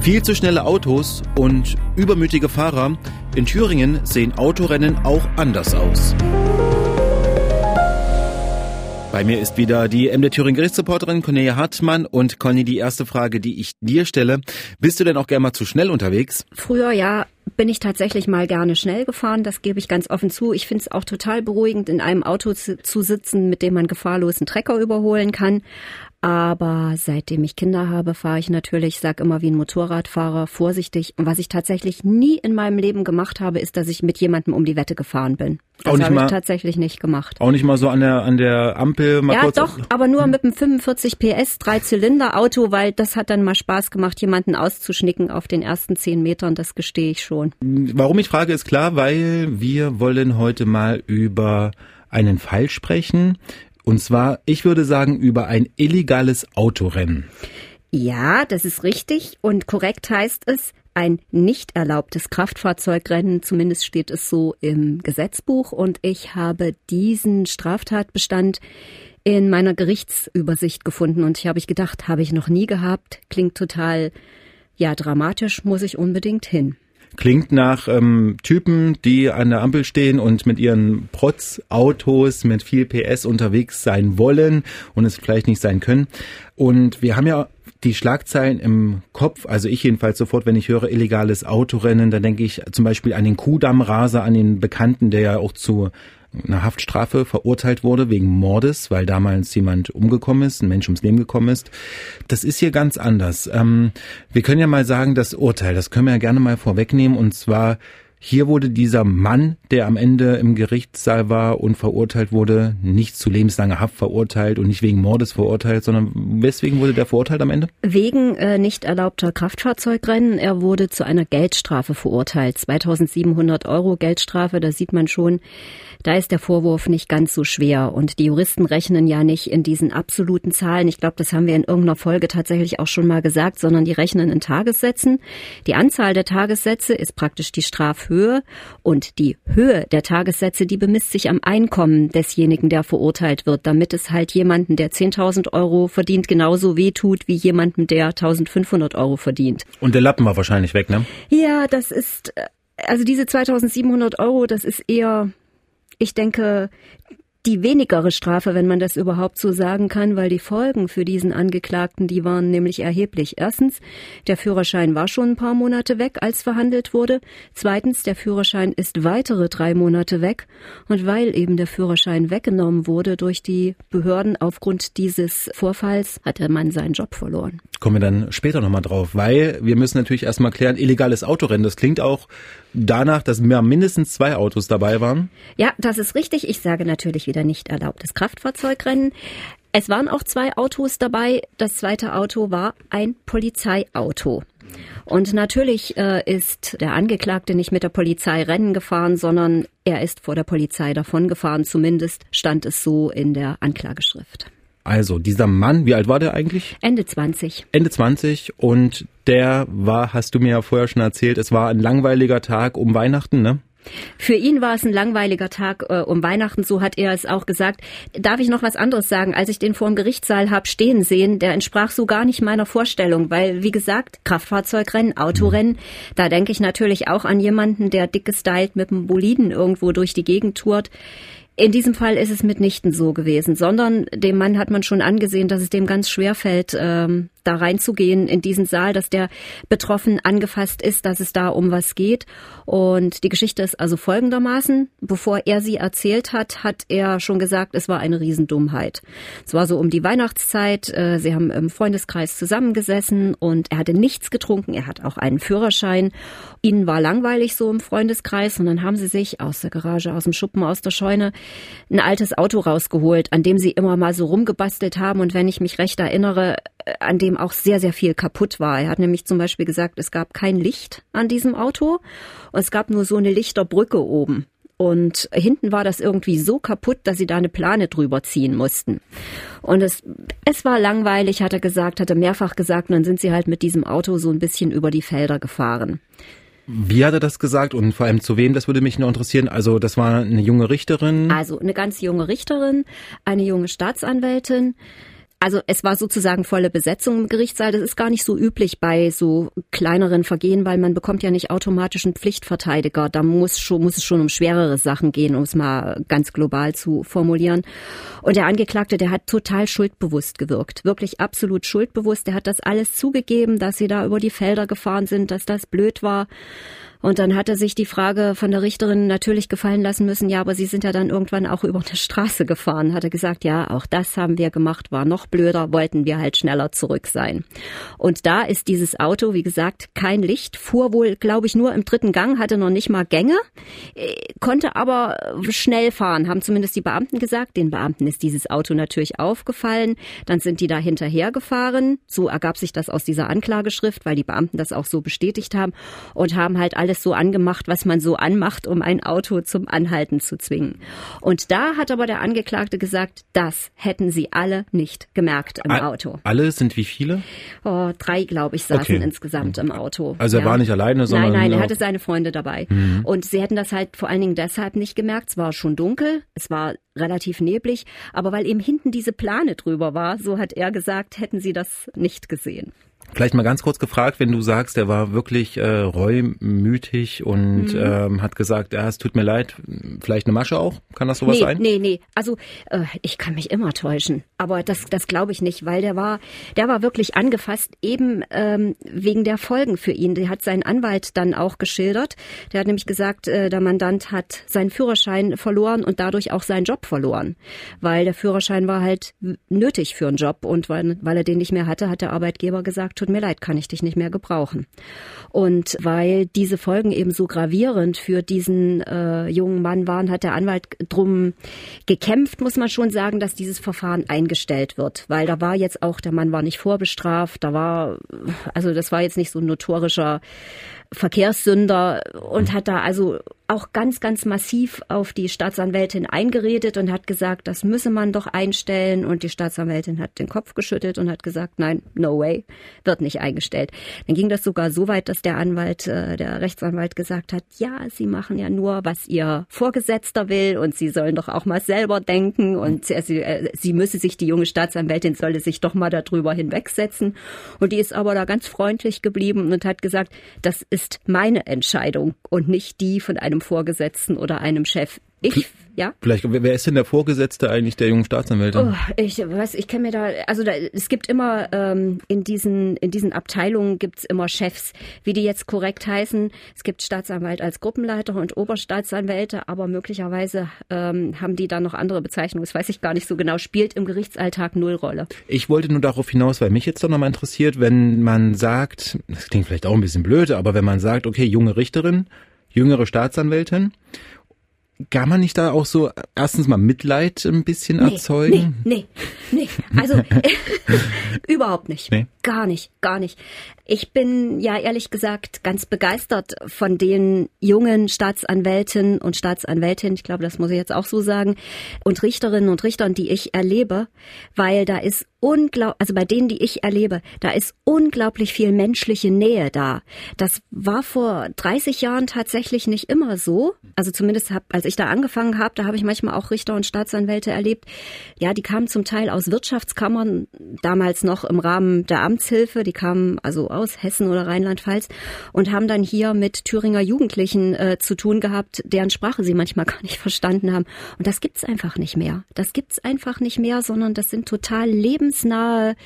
Viel zu schnelle Autos und übermütige Fahrer. In Thüringen sehen Autorennen auch anders aus. Bei mir ist wieder die MD Thüringen Gerichtsreporterin Cornelia Hartmann und Conny, die erste Frage, die ich dir stelle. Bist du denn auch gerne mal zu schnell unterwegs? Früher ja, bin ich tatsächlich mal gerne schnell gefahren, das gebe ich ganz offen zu. Ich finde es auch total beruhigend, in einem Auto zu, zu sitzen, mit dem man gefahrlos einen Trecker überholen kann. Aber seitdem ich Kinder habe, fahre ich natürlich, sag immer wie ein Motorradfahrer, vorsichtig. Und was ich tatsächlich nie in meinem Leben gemacht habe, ist, dass ich mit jemandem um die Wette gefahren bin. Das habe ich tatsächlich nicht gemacht. Auch nicht mal so an der an der Ampel mal ja, kurz. Doch, aber nur mit einem 45 PS Dreizylinder Auto, weil das hat dann mal Spaß gemacht, jemanden auszuschnicken auf den ersten zehn Metern. Das gestehe ich schon. Warum ich frage, ist klar, weil wir wollen heute mal über einen Fall sprechen, und zwar, ich würde sagen, über ein illegales Autorennen. Ja, das ist richtig. Und korrekt heißt es, ein nicht erlaubtes Kraftfahrzeugrennen, zumindest steht es so im Gesetzbuch. Und ich habe diesen Straftatbestand in meiner Gerichtsübersicht gefunden. Und ich habe ich gedacht, habe ich noch nie gehabt. Klingt total, ja, dramatisch, muss ich unbedingt hin. Klingt nach ähm, Typen, die an der Ampel stehen und mit ihren Protz-Autos mit viel PS unterwegs sein wollen und es vielleicht nicht sein können. Und wir haben ja die Schlagzeilen im Kopf, also ich jedenfalls sofort, wenn ich höre illegales Autorennen, dann denke ich zum Beispiel an den Kudammraser, an den Bekannten, der ja auch zu einer Haftstrafe verurteilt wurde wegen Mordes, weil damals jemand umgekommen ist, ein Mensch ums Leben gekommen ist. Das ist hier ganz anders. Ähm, wir können ja mal sagen, das Urteil, das können wir ja gerne mal vorwegnehmen, und zwar hier wurde dieser Mann, der am Ende im Gerichtssaal war und verurteilt wurde, nicht zu lebenslanger Haft verurteilt und nicht wegen Mordes verurteilt, sondern weswegen wurde der verurteilt am Ende? Wegen äh, nicht erlaubter Kraftfahrzeugrennen. Er wurde zu einer Geldstrafe verurteilt. 2700 Euro Geldstrafe, da sieht man schon, da ist der Vorwurf nicht ganz so schwer. Und die Juristen rechnen ja nicht in diesen absoluten Zahlen. Ich glaube, das haben wir in irgendeiner Folge tatsächlich auch schon mal gesagt, sondern die rechnen in Tagessätzen. Die Anzahl der Tagessätze ist praktisch die Strafhöhe und die Höhe der Tagessätze, die bemisst sich am Einkommen desjenigen, der verurteilt wird, damit es halt jemanden, der 10.000 Euro verdient, genauso wehtut wie jemandem, der 1.500 Euro verdient. Und der Lappen war wahrscheinlich weg, ne? Ja, das ist, äh, also diese 2.700 Euro, das ist eher ich denke, die wenigere Strafe, wenn man das überhaupt so sagen kann, weil die Folgen für diesen Angeklagten, die waren nämlich erheblich. Erstens, der Führerschein war schon ein paar Monate weg, als verhandelt wurde. Zweitens, der Führerschein ist weitere drei Monate weg. Und weil eben der Führerschein weggenommen wurde durch die Behörden aufgrund dieses Vorfalls, hat der Mann seinen Job verloren. Kommen wir dann später nochmal drauf, weil wir müssen natürlich erstmal klären, illegales Autorennen, das klingt auch danach, dass mehr mindestens zwei Autos dabei waren. Ja, das ist richtig. Ich sage natürlich wieder nicht erlaubtes Kraftfahrzeugrennen. Es waren auch zwei Autos dabei. Das zweite Auto war ein Polizeiauto. Und natürlich äh, ist der Angeklagte nicht mit der Polizei Rennen gefahren, sondern er ist vor der Polizei davongefahren. Zumindest stand es so in der Anklageschrift. Also, dieser Mann, wie alt war der eigentlich? Ende 20. Ende 20 und der war, hast du mir ja vorher schon erzählt, es war ein langweiliger Tag um Weihnachten, ne? Für ihn war es ein langweiliger Tag äh, um Weihnachten, so hat er es auch gesagt. Darf ich noch was anderes sagen? Als ich den vor dem Gerichtssaal hab stehen sehen, der entsprach so gar nicht meiner Vorstellung, weil, wie gesagt, Kraftfahrzeugrennen, Autorennen, da denke ich natürlich auch an jemanden, der dick gestylt mit einem Boliden irgendwo durch die Gegend tourt. In diesem Fall ist es mitnichten so gewesen, sondern dem Mann hat man schon angesehen, dass es dem ganz schwer fällt, ähm, da reinzugehen in diesen Saal, dass der betroffen angefasst ist, dass es da um was geht. Und die Geschichte ist also folgendermaßen. Bevor er sie erzählt hat, hat er schon gesagt, es war eine Riesendummheit. Es war so um die Weihnachtszeit. Äh, sie haben im Freundeskreis zusammengesessen und er hatte nichts getrunken. Er hat auch einen Führerschein. Ihnen war langweilig so im Freundeskreis und dann haben sie sich aus der Garage, aus dem Schuppen, aus der Scheune ein altes Auto rausgeholt, an dem sie immer mal so rumgebastelt haben. Und wenn ich mich recht erinnere, äh, an dem auch sehr, sehr viel kaputt war. Er hat nämlich zum Beispiel gesagt, es gab kein Licht an diesem Auto und es gab nur so eine Lichterbrücke oben. Und hinten war das irgendwie so kaputt, dass sie da eine Plane drüber ziehen mussten. Und es, es war langweilig, hat er gesagt, hat er mehrfach gesagt. Und dann sind sie halt mit diesem Auto so ein bisschen über die Felder gefahren. Wie hat er das gesagt und vor allem zu wem, das würde mich nur interessieren. Also das war eine junge Richterin. Also eine ganz junge Richterin, eine junge Staatsanwältin, Also es war sozusagen volle Besetzung im Gerichtssaal. Das ist gar nicht so üblich bei so kleineren Vergehen, weil man bekommt ja nicht automatisch einen Pflichtverteidiger. Da muss schon, muss es schon um schwerere Sachen gehen, um es mal ganz global zu formulieren. Und der Angeklagte, der hat total schuldbewusst gewirkt. Wirklich absolut schuldbewusst. Der hat das alles zugegeben, dass sie da über die Felder gefahren sind, dass das blöd war. Und dann hat er sich die Frage von der Richterin natürlich gefallen lassen müssen, ja, aber Sie sind ja dann irgendwann auch über eine Straße gefahren. Hat er gesagt, ja, auch das haben wir gemacht, war noch blöder, wollten wir halt schneller zurück sein. Und da ist dieses Auto, wie gesagt, kein Licht, fuhr wohl, glaube ich, nur im dritten Gang, hatte noch nicht mal Gänge, äh, konnte aber schnell fahren, haben zumindest die Beamten gesagt. Den Beamten ist dieses Auto natürlich aufgefallen. Dann sind die da hinterher gefahren. So ergab sich das aus dieser Anklageschrift, weil die Beamten das auch so bestätigt haben und haben halt alle alles so angemacht, was man so anmacht, um ein Auto zum Anhalten zu zwingen. Und da hat aber der Angeklagte gesagt, das hätten sie alle nicht gemerkt im Auto. Alle sind wie viele? Oh, drei, glaube ich, saßen okay. insgesamt im Auto. Also er ja. war nicht alleine, sondern. Nein, nein, er hatte seine Freunde dabei. Mhm. Und sie hätten das halt vor allen Dingen deshalb nicht gemerkt. Es war schon dunkel, es war relativ neblig, aber weil eben hinten diese Plane drüber war, so hat er gesagt, hätten sie das nicht gesehen. Vielleicht mal ganz kurz gefragt, wenn du sagst, er war wirklich äh, reumütig und mhm. ähm, hat gesagt, ja, es tut mir leid, vielleicht eine Masche auch? Kann das sowas nee, sein? Nee, nee, also äh, ich kann mich immer täuschen, aber das, das glaube ich nicht, weil der war, der war wirklich angefasst, eben ähm, wegen der Folgen für ihn. Der hat seinen Anwalt dann auch geschildert. Der hat nämlich gesagt, äh, der Mandant hat seinen Führerschein verloren und dadurch auch seinen Job verloren, weil der Führerschein war halt nötig für einen Job und weil, weil er den nicht mehr hatte, hat der Arbeitgeber gesagt, tut mir leid, kann ich dich nicht mehr gebrauchen. Und weil diese Folgen eben so gravierend für diesen äh, jungen Mann waren, hat der Anwalt drum gekämpft, muss man schon sagen, dass dieses Verfahren eingestellt wird, weil da war jetzt auch, der Mann war nicht vorbestraft, da war, also das war jetzt nicht so ein notorischer Verkehrssünder und hat da also auch ganz, ganz massiv auf die Staatsanwältin eingeredet und hat gesagt, das müsse man doch einstellen. Und die Staatsanwältin hat den Kopf geschüttelt und hat gesagt, nein, no way, wird nicht eingestellt. Dann ging das sogar so weit, dass der Anwalt, äh, der Rechtsanwalt gesagt hat, ja, Sie machen ja nur, was Ihr Vorgesetzter will und Sie sollen doch auch mal selber denken und sie, äh, sie müsse sich, die junge Staatsanwältin solle sich doch mal darüber hinwegsetzen. Und die ist aber da ganz freundlich geblieben und hat gesagt, das ist meine Entscheidung und nicht die von einem Vorgesetzten oder einem Chef. Ich ja? Vielleicht, wer ist denn der Vorgesetzte eigentlich der jungen Staatsanwältin? Oh, ich weiß, ich kenne mir da, also da, es gibt immer ähm, in diesen in diesen Abteilungen gibt's immer Chefs, wie die jetzt korrekt heißen. Es gibt Staatsanwalt als Gruppenleiter und Oberstaatsanwälte, aber möglicherweise ähm, haben die da noch andere Bezeichnungen. Das weiß ich gar nicht so genau. Spielt im Gerichtsalltag null Rolle. Ich wollte nur darauf hinaus, weil mich jetzt doch nochmal interessiert, wenn man sagt, das klingt vielleicht auch ein bisschen blöd, aber wenn man sagt, okay, junge Richterin, jüngere Staatsanwältin kann man nicht da auch so erstens mal Mitleid ein bisschen nee, erzeugen? Nee, nee, nee. Also überhaupt nicht. Nee. Gar nicht, gar nicht. Ich bin ja ehrlich gesagt ganz begeistert von den jungen Staatsanwältinnen und Staatsanwältinnen, ich glaube, das muss ich jetzt auch so sagen, und Richterinnen und Richtern, die ich erlebe, weil da ist unglaublich, also bei denen, die ich erlebe, da ist unglaublich viel menschliche Nähe da. Das war vor 30 Jahren tatsächlich nicht immer so. Also zumindest hab, als ich da angefangen habe, da habe ich manchmal auch Richter und Staatsanwälte erlebt. Ja, die kamen zum Teil aus Wirtschaftskammern, damals noch im Rahmen der Amtshilfe. Die kamen also aus Hessen oder Rheinland-Pfalz und haben dann hier mit Thüringer Jugendlichen äh, zu tun gehabt, deren Sprache sie manchmal gar nicht verstanden haben. Und das gibt's einfach nicht mehr. Das gibt's einfach nicht mehr, sondern das sind total lebensnahe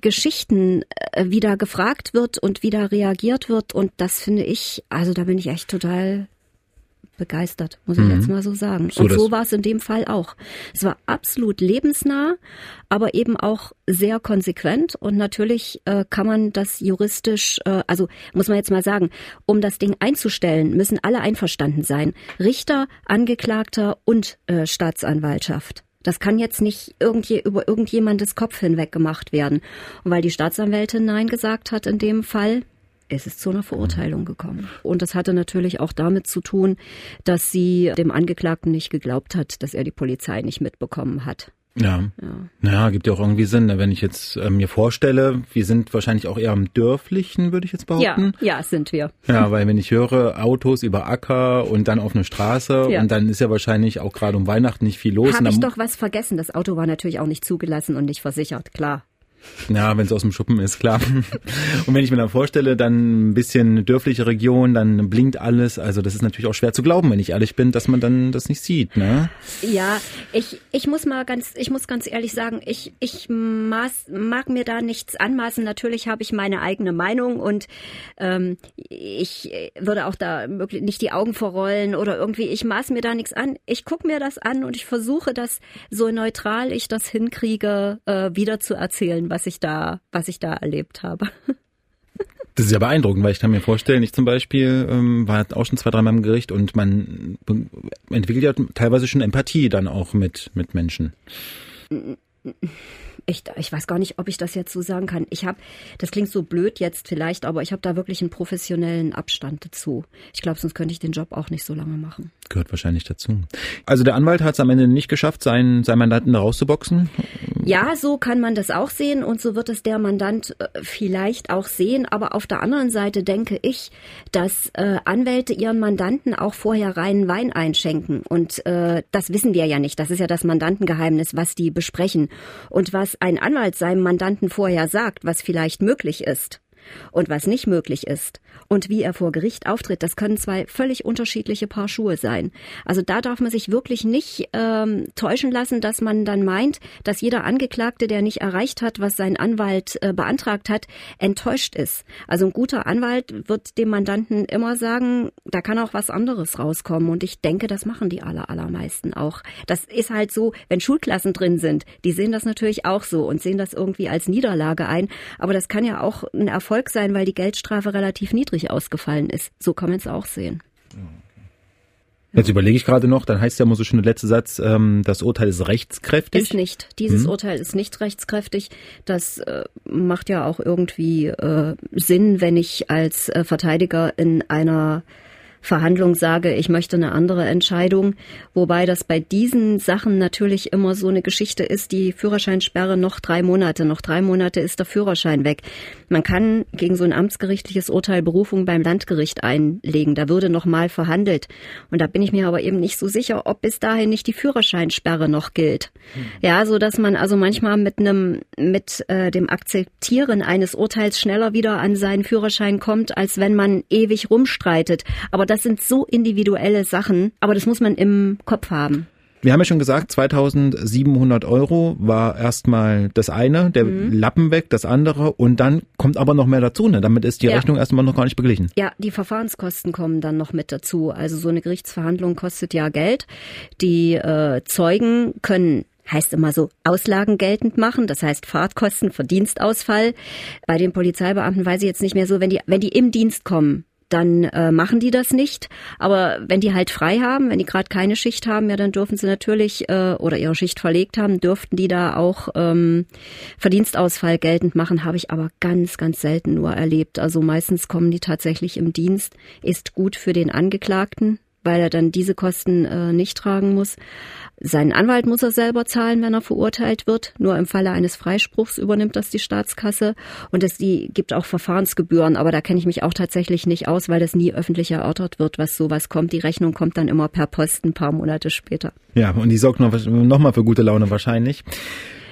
Geschichten, äh, wie da gefragt wird und wie da reagiert wird. Und das finde ich, also da bin ich echt total begeistert, muss ich mhm. jetzt mal so sagen. So, und so war es in dem Fall auch. Es war absolut lebensnah, aber eben auch sehr konsequent und natürlich äh, kann man das juristisch, äh, also muss man jetzt mal sagen, um das Ding einzustellen, müssen alle einverstanden sein. Richter, Angeklagter und äh, Staatsanwaltschaft. Das kann jetzt nicht irgendwie über irgendjemandes Kopf hinweg gemacht werden. Und weil die Staatsanwältin Nein gesagt hat in dem Fall, es ist zu einer Verurteilung gekommen. Und das hatte natürlich auch damit zu tun, dass sie dem Angeklagten nicht geglaubt hat, dass er die Polizei nicht mitbekommen hat. Ja. ja. Ja, gibt ja auch irgendwie Sinn. Ne? Wenn ich jetzt äh, mir vorstelle, wir sind wahrscheinlich auch eher am Dörflichen, würde ich jetzt behaupten. Ja, ja, sind wir. Ja, weil wenn ich höre, Autos über Acker und dann auf eine Straße ja. und dann ist ja wahrscheinlich auch gerade um Weihnachten nicht viel los. Habe ich doch was vergessen. Das Auto war natürlich auch nicht zugelassen und nicht versichert, klar. Ja, wenn es aus dem Schuppen ist, klar. Und wenn ich mir dann vorstelle, dann ein bisschen dörfliche Region, dann blinkt alles. Also das ist natürlich auch schwer zu glauben, wenn ich ehrlich bin, dass man dann das nicht sieht, ne? Ja, ich, ich muss mal ganz, ich muss ganz ehrlich sagen, ich, ich maß, mag mir da nichts anmaßen. Natürlich habe ich meine eigene Meinung und ähm, ich würde auch da nicht die Augen verrollen oder irgendwie, ich maß mir da nichts an. Ich gucke mir das an und ich versuche das so neutral ich das hinkriege, äh, wieder zu erzählen, was ich da, was ich da erlebt habe. Das ist ja beeindruckend, weil ich kann mir vorstellen, ich zum Beispiel ähm, war auch schon zwei, dreimal im Gericht und man entwickelt ja teilweise schon Empathie dann auch mit, mit Menschen ich, ich weiß gar nicht, ob ich das jetzt so sagen kann. Ich habe, das klingt so blöd jetzt vielleicht, aber ich habe da wirklich einen professionellen Abstand dazu. Ich glaube, sonst könnte ich den Job auch nicht so lange machen. Gehört wahrscheinlich dazu. Also der Anwalt hat es am Ende nicht geschafft, seinen, seinen Mandanten da rauszuboxen? Ja, so kann man das auch sehen und so wird es der Mandant äh, vielleicht auch sehen. Aber auf der anderen Seite denke ich, dass äh, Anwälte ihren Mandanten auch vorher reinen Wein einschenken. Und äh, das wissen wir ja nicht. Das ist ja das Mandantengeheimnis, was die besprechen. Und was ein Anwalt seinem Mandanten vorher sagt, was vielleicht möglich ist und was nicht möglich ist und wie er vor Gericht auftritt, das können zwei völlig unterschiedliche Paar Schuhe sein. Also da darf man sich wirklich nicht ähm, täuschen lassen, dass man dann meint, dass jeder Angeklagte, der nicht erreicht hat, was sein Anwalt äh, beantragt hat, enttäuscht ist. Also ein guter Anwalt wird dem Mandanten immer sagen, da kann auch was anderes rauskommen. Und ich denke, das machen die aller, allermeisten auch. Das ist halt so, wenn Schulklassen drin sind, die sehen das natürlich auch so und sehen das irgendwie als Niederlage ein. Aber das kann ja auch ein Erfolg sein, weil die Geldstrafe relativ niedrig niedrig ausgefallen ist. So kann man es auch sehen. Jetzt überlege ich gerade noch, dann heißt ja immer so schön der letzte Satz, ähm, das Urteil ist rechtskräftig. Ist nicht. Dieses hm. Urteil ist nicht rechtskräftig. Das äh, macht ja auch irgendwie äh, Sinn, wenn ich als äh, Verteidiger in einer Verhandlung sage, ich möchte eine andere Entscheidung. Wobei das bei diesen Sachen natürlich immer so eine Geschichte ist, die Führerscheinsperre noch drei Monate, noch drei Monate ist der Führerschein weg. Man kann gegen so ein amtsgerichtliches Urteil Berufung beim Landgericht einlegen. Da würde noch mal verhandelt. Und da bin ich mir aber eben nicht so sicher, ob bis dahin nicht die Führerscheinsperre noch gilt. Ja, so dass man also manchmal mit einem, mit äh, dem Akzeptieren eines Urteils schneller wieder an seinen Führerschein kommt, als wenn man ewig rumstreitet. Aber das sind so individuelle Sachen, aber das muss man im Kopf haben. Wir haben ja schon gesagt, 2700 Euro war erstmal das eine, der mhm. Lappen weg, das andere und dann kommt aber noch mehr dazu. Ne? Damit ist die ja. Rechnung erstmal noch gar nicht beglichen. Ja, die Verfahrenskosten kommen dann noch mit dazu. Also so eine Gerichtsverhandlung kostet ja Geld. Die äh, Zeugen können heißt immer so Auslagen geltend machen, das heißt Fahrtkosten, Verdienstausfall. Bei den Polizeibeamten weiß ich jetzt nicht mehr so, wenn die, wenn die im Dienst kommen, dann äh, machen die das nicht. Aber wenn die halt frei haben, wenn die gerade keine Schicht haben, ja, dann dürfen sie natürlich äh, oder ihre Schicht verlegt haben, dürften die da auch ähm, Verdienstausfall geltend machen. Habe ich aber ganz, ganz selten nur erlebt. Also meistens kommen die tatsächlich im Dienst. Ist gut für den Angeklagten, weil er dann diese Kosten äh, nicht tragen muss. Seinen Anwalt muss er selber zahlen, wenn er verurteilt wird. Nur im Falle eines Freispruchs übernimmt das die Staatskasse. Und es die gibt auch Verfahrensgebühren, aber da kenne ich mich auch tatsächlich nicht aus, weil das nie öffentlich erörtert wird, was sowas kommt. Die Rechnung kommt dann immer per Post ein paar Monate später. Ja, und die sorgt noch, noch mal für gute Laune wahrscheinlich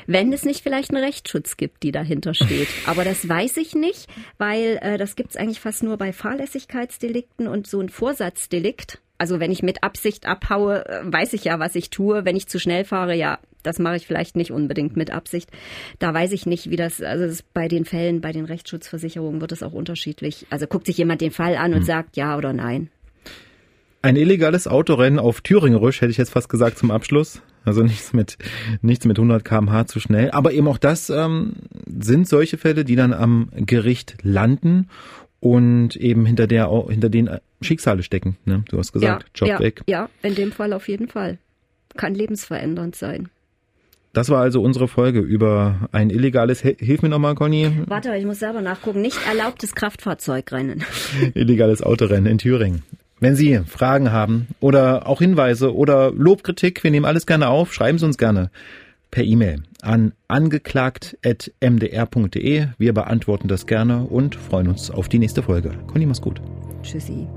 wenn es nicht vielleicht einen Rechtsschutz gibt, die dahinter steht. Aber das weiß ich nicht, weil äh, das gibt es eigentlich fast nur bei Fahrlässigkeitsdelikten und so ein Vorsatzdelikt. Also wenn ich mit Absicht abhaue, äh, weiß ich ja, was ich tue. Wenn ich zu schnell fahre, ja, das mache ich vielleicht nicht unbedingt mit Absicht. Da weiß ich nicht, wie das, also das bei den Fällen, bei den Rechtsschutzversicherungen wird es auch unterschiedlich. Also guckt sich jemand den Fall an und hm. sagt ja oder nein. Ein illegales Autorennen auf Thüringerisch, hätte ich jetzt fast gesagt zum Abschluss. Also nichts mit, nichts mit 100 kmh zu schnell. Aber eben auch das ähm, sind solche Fälle, die dann am Gericht landen und eben hinter der, hinter den Schicksale stecken. Ne? Du hast gesagt, ja, Job ja, weg. Ja, in dem Fall auf jeden Fall. Kann lebensverändernd sein. Das war also unsere Folge über ein illegales, hilf mir nochmal, Conny. Warte, ich muss selber nachgucken. Nicht erlaubtes Kraftfahrzeugrennen. illegales Autorennen in Thüringen. Wenn Sie Fragen haben oder auch Hinweise oder Lobkritik, wir nehmen alles gerne auf, schreiben Sie uns gerne per E-Mail an angeklagt.mdr.de. Wir beantworten das gerne und freuen uns auf die nächste Folge. Conny, mach's gut. Tschüssi.